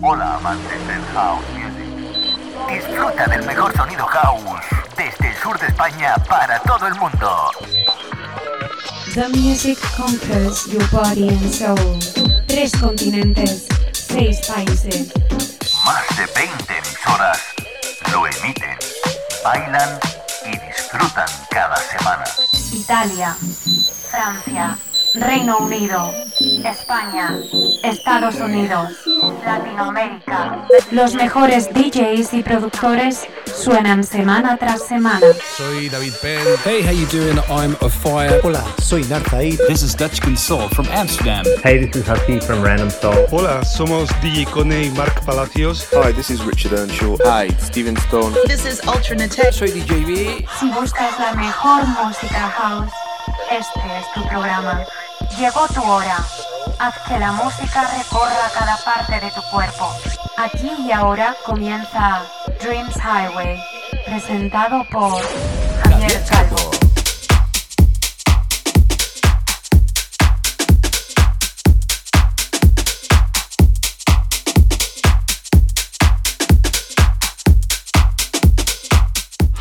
Hola amantes del house music. Disfruta del mejor sonido house desde el sur de España para todo el mundo. The music conquers your body and soul. Tres continentes, seis países. Más de 20 emisoras lo emiten, bailan y disfrutan cada semana. Italia, Francia, Reino Unido, España, Estados Unidos, Latinoamérica. Los mejores DJs y productores suenan semana tras semana. Soy David Penn. Hey, how you doing? I'm a fire. Hola, soy Narzaid. This is Dutch Console from Amsterdam. Hey, this is Happy from Random Soul. Hola, somos DJ Cone y Mark Palacios. Hi, this is Richard Earnshaw. Hi, Steven Stone. This is Ultranate. Soy DJ B. Si buscas la mejor música house, este es tu programa. Llegó tu hora. Haz que la música recorra cada parte de tu cuerpo. Aquí y ahora comienza Dreams Highway, presentado por Javier Calvo.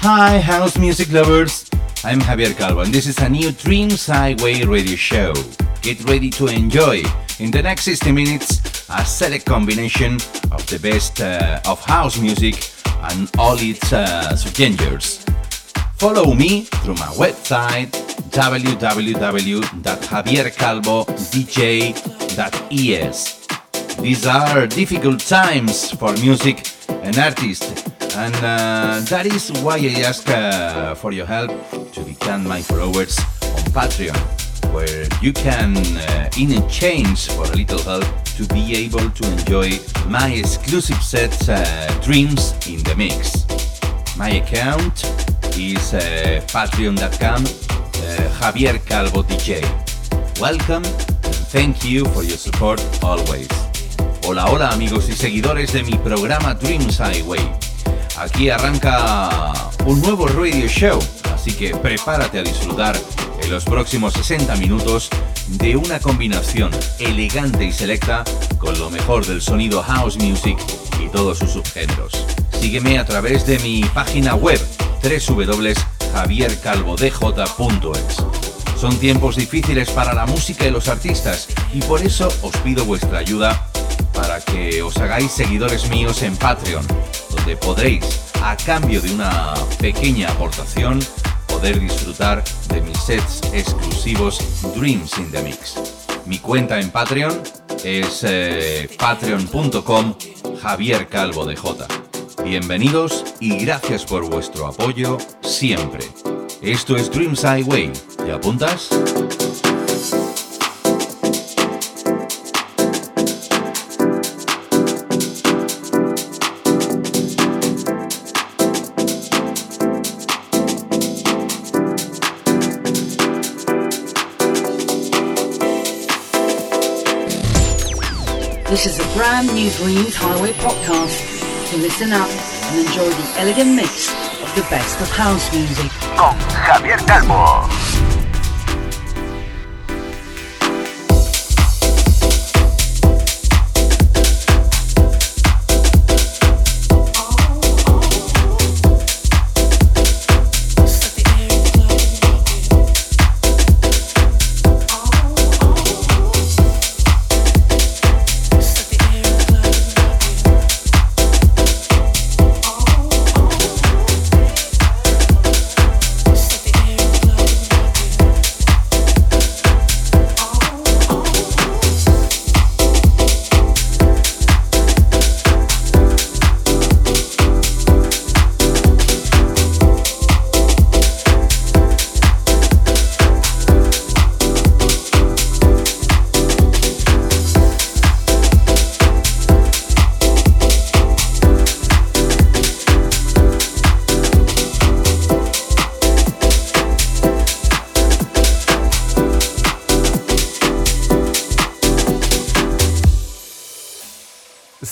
Hi, house music lovers. I'm Javier Calvo, and this is a new Dreams Highway radio show. Get ready to enjoy, in the next 60 minutes, a select combination of the best uh, of house music and all its uh, subgenres. Follow me through my website www.javiercalvodj.es. These are difficult times for music and artists and uh, that is why I ask uh, for your help to become my followers on Patreon, where you can, uh, in exchange for a little help, to be able to enjoy my exclusive set Dreams in the Mix. My account is patreon.com Javier Calvo DJ. Welcome and thank you for your support always. Hola, hola amigos y seguidores de mi programa Dreams Highway. Aquí arranca un nuevo radio show, así que prepárate a disfrutar en los próximos 60 minutos de una combinación elegante y selecta con lo mejor del sonido house music y todos sus subgéneros. Sígueme a través de mi página web www.javiercalvodj.es. Son tiempos difíciles para la música y los artistas y por eso os pido vuestra ayuda para que os hagáis seguidores míos en Patreon, podréis, a cambio de una pequeña aportación, poder disfrutar de mis sets exclusivos Dreams in the Mix. Mi cuenta en Patreon es eh, patreon.com Javier Calvo de J. Bienvenidos y gracias por vuestro apoyo siempre. Esto es Dreams Highway. ¿Te apuntas? This is a brand new Dreams Highway podcast. So listen up and enjoy the elegant mix of the best of house music. Con Javier Calvo.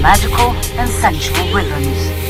Magical and sensual rhythms.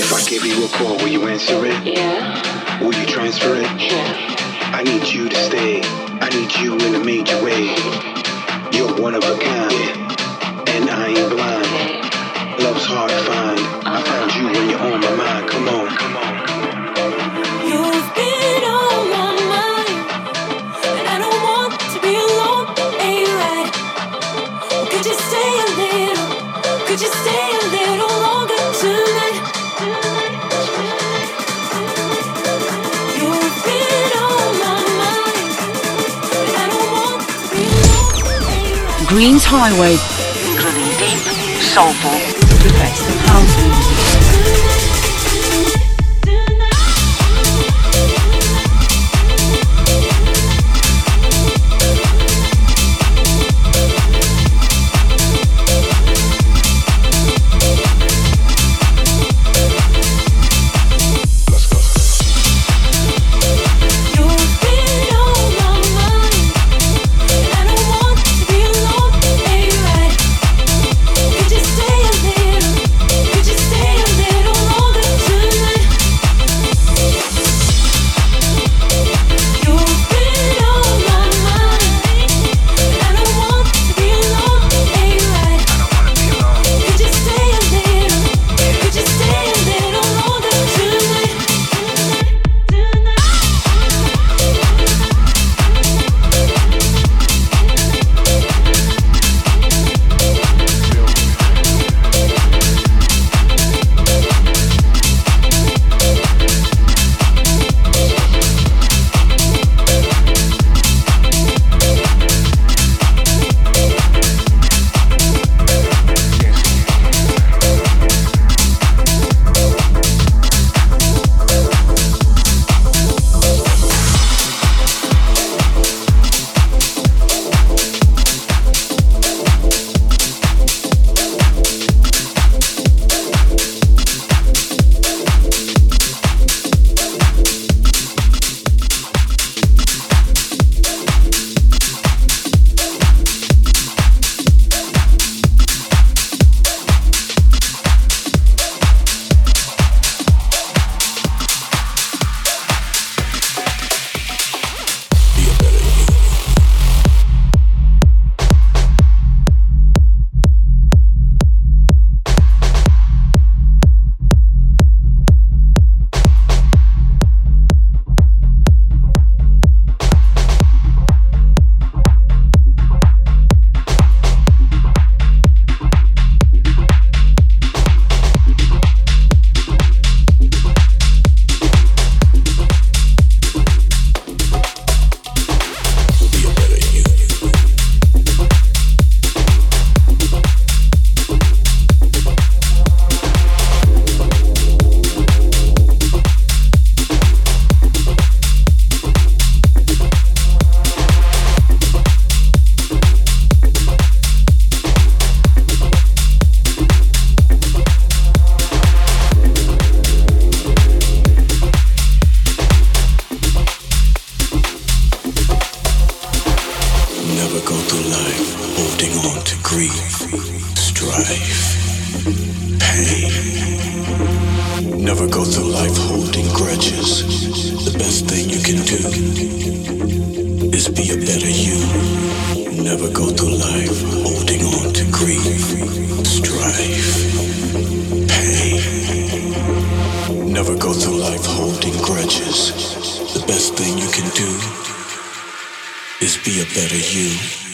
You a call, will you answer it? Yeah. Will you transfer it? Yeah. I need you to stay. I need you in a major way. You're one of a kind, and I ain't blind. Love's hard to find. I found you when you're on Greens Highway, including deep, soulful, of house music. Through life holding grudges. The best thing you can do is be a better you. Never go through life holding on to grief, strife, pain. Never go through life holding grudges. The best thing you can do is be a better you.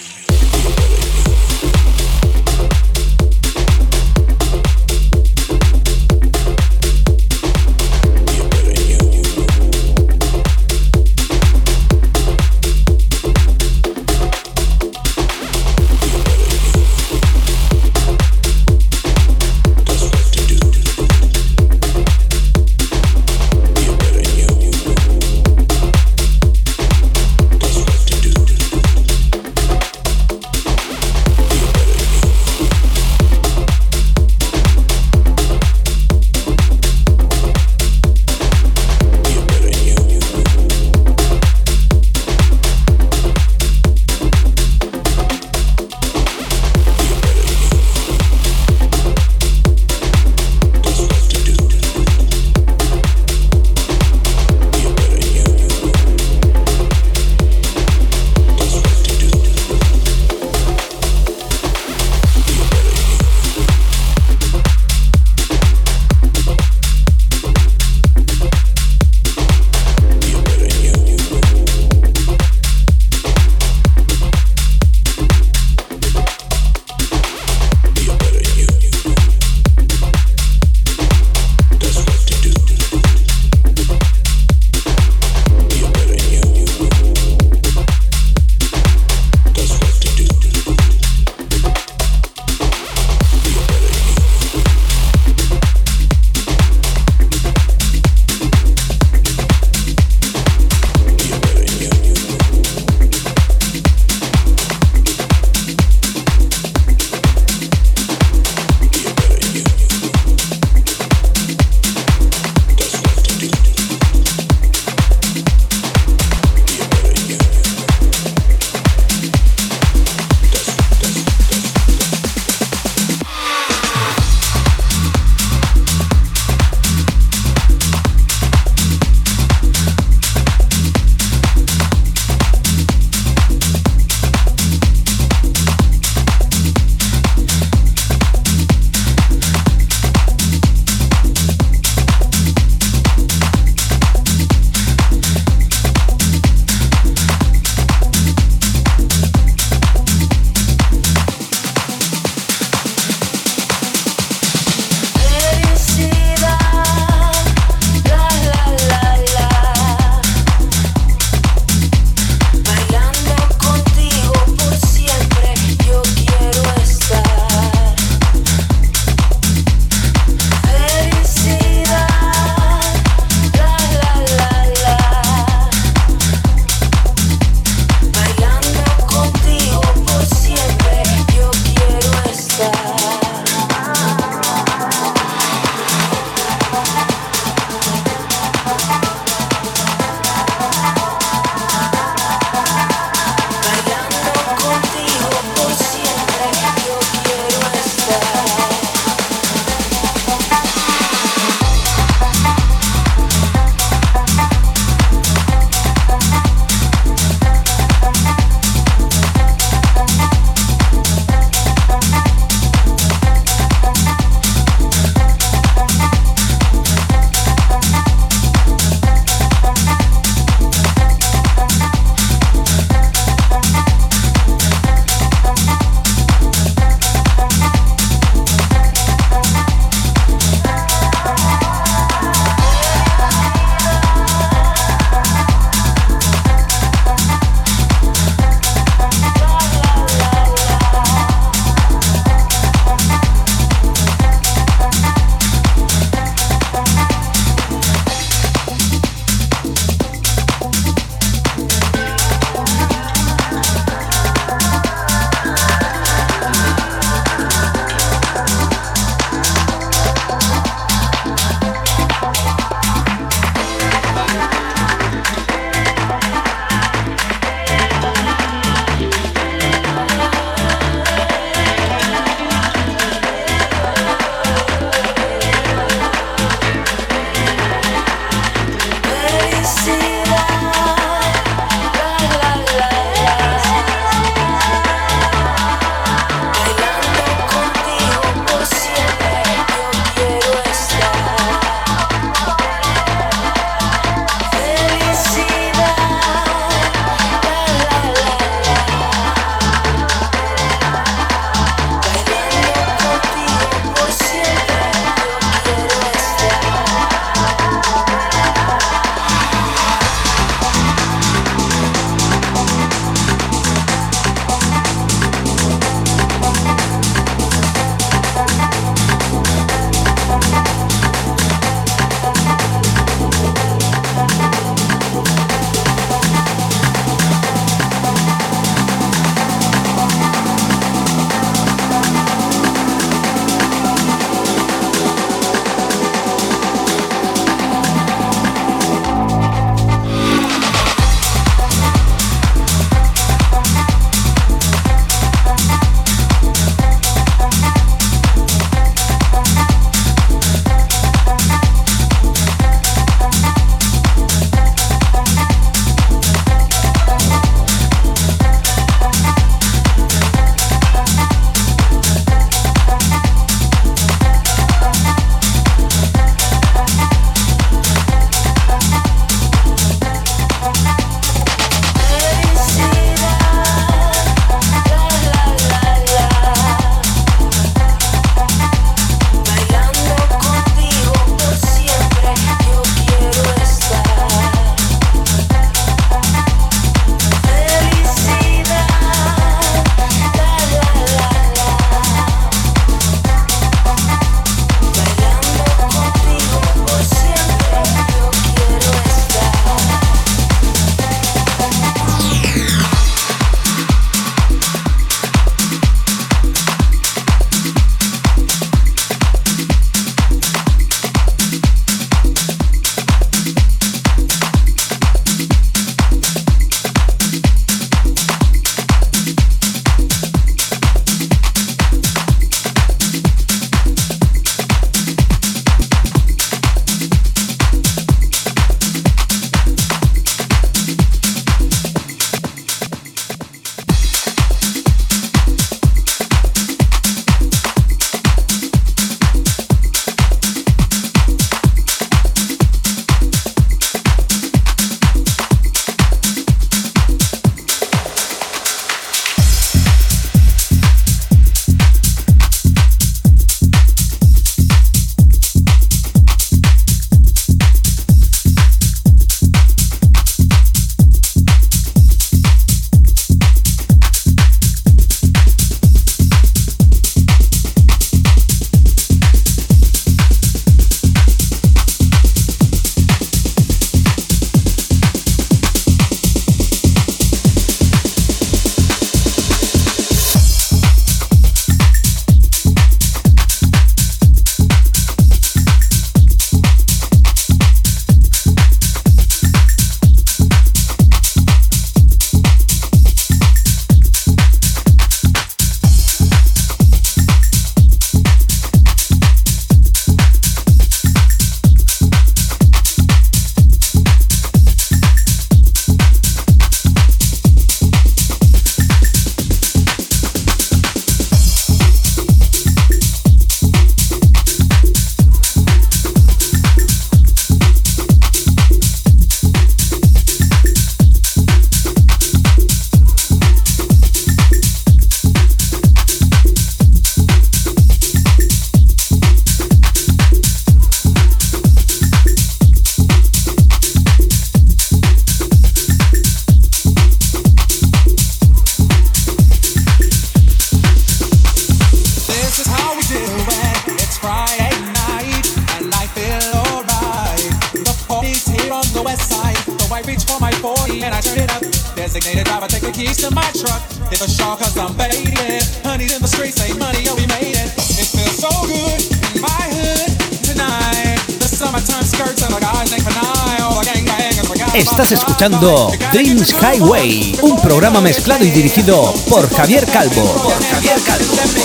Designated driver, take the keys to my truck. Hit the shawl cause I'm faded. Honey's in the streets, say money, oh we made it. It feels so good in my hood tonight. The summertime skirts and the guys ain't canine. All the forgot Estás escuchando Dreams Highway, un programa mezclado y dirigido por Javier Calvo. Por Javier Calvo.